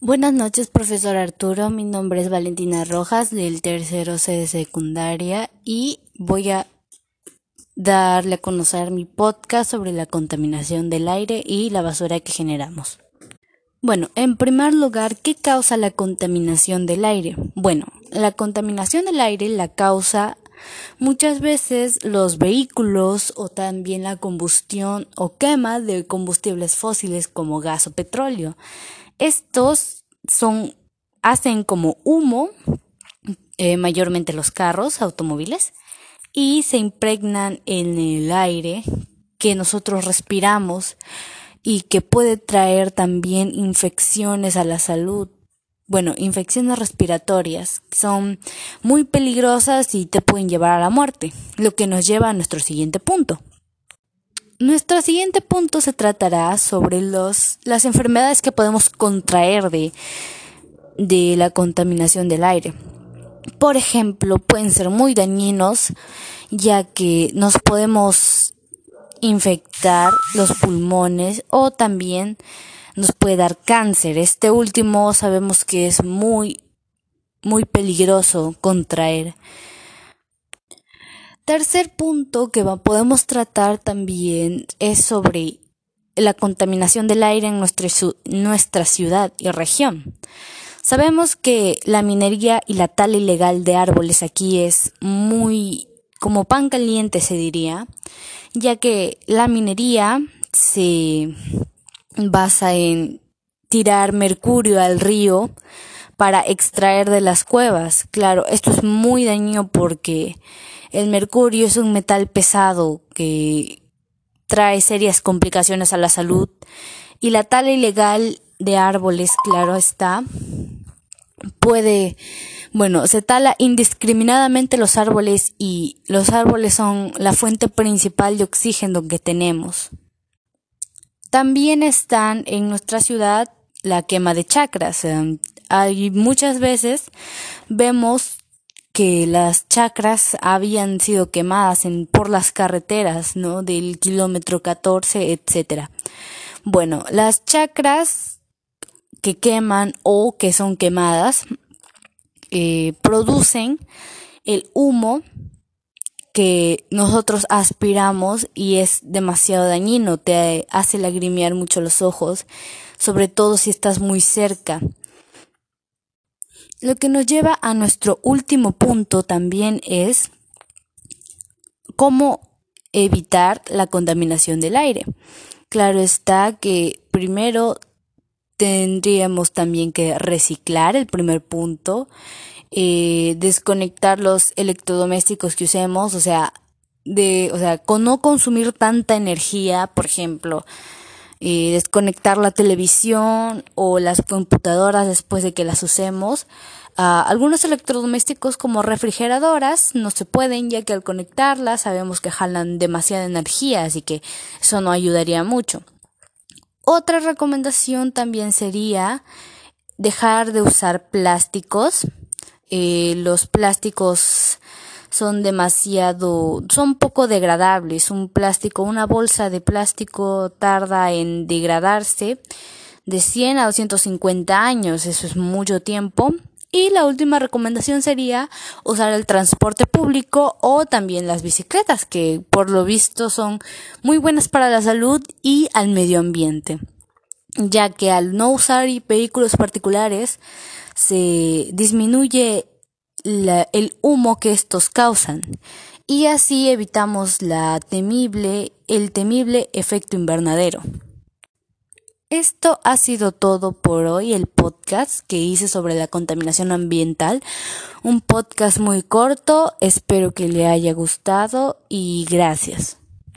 Buenas noches, profesor Arturo. Mi nombre es Valentina Rojas del tercero C de secundaria y voy a darle a conocer mi podcast sobre la contaminación del aire y la basura que generamos. Bueno, en primer lugar, ¿qué causa la contaminación del aire? Bueno, la contaminación del aire la causa muchas veces los vehículos o también la combustión o quema de combustibles fósiles como gas o petróleo. Estos son, hacen como humo, eh, mayormente los carros, automóviles, y se impregnan en el aire que nosotros respiramos y que puede traer también infecciones a la salud. Bueno, infecciones respiratorias son muy peligrosas y te pueden llevar a la muerte, lo que nos lleva a nuestro siguiente punto. Nuestro siguiente punto se tratará sobre los, las enfermedades que podemos contraer de, de la contaminación del aire. Por ejemplo, pueden ser muy dañinos ya que nos podemos infectar los pulmones o también nos puede dar cáncer. Este último sabemos que es muy, muy peligroso contraer. Tercer punto que podemos tratar también es sobre la contaminación del aire en nuestra, ciudad y región. Sabemos que la minería y la tala ilegal de árboles aquí es muy como pan caliente se diría, ya que la minería se basa en tirar mercurio al río para extraer de las cuevas. Claro, esto es muy dañino porque el mercurio es un metal pesado que trae serias complicaciones a la salud y la tala ilegal de árboles, claro está, puede, bueno, se tala indiscriminadamente los árboles y los árboles son la fuente principal de oxígeno que tenemos. También están en nuestra ciudad la quema de chacras. Hay muchas veces vemos que las chacras habían sido quemadas por las carreteras, ¿no? Del kilómetro 14, etcétera. Bueno, las chacras que queman o que son quemadas eh, producen el humo que nosotros aspiramos y es demasiado dañino, te hace lagrimear mucho los ojos, sobre todo si estás muy cerca. Lo que nos lleva a nuestro último punto también es cómo evitar la contaminación del aire. Claro está que primero tendríamos también que reciclar el primer punto, eh, desconectar los electrodomésticos que usemos, o sea, de, o sea, con no consumir tanta energía, por ejemplo, eh, desconectar la televisión o las computadoras después de que las usemos. Uh, algunos electrodomésticos como refrigeradoras no se pueden ya que al conectarlas sabemos que jalan demasiada energía, así que eso no ayudaría mucho. Otra recomendación también sería dejar de usar plásticos. Eh, los plásticos son demasiado, son poco degradables. Un plástico, una bolsa de plástico tarda en degradarse de 100 a 250 años, eso es mucho tiempo. Y la última recomendación sería usar el transporte público o también las bicicletas, que por lo visto son muy buenas para la salud y al medio ambiente, ya que al no usar vehículos particulares se disminuye el humo que estos causan y así evitamos el temible efecto invernadero. Esto ha sido todo por hoy, el podcast que hice sobre la contaminación ambiental. Un podcast muy corto, espero que le haya gustado y gracias.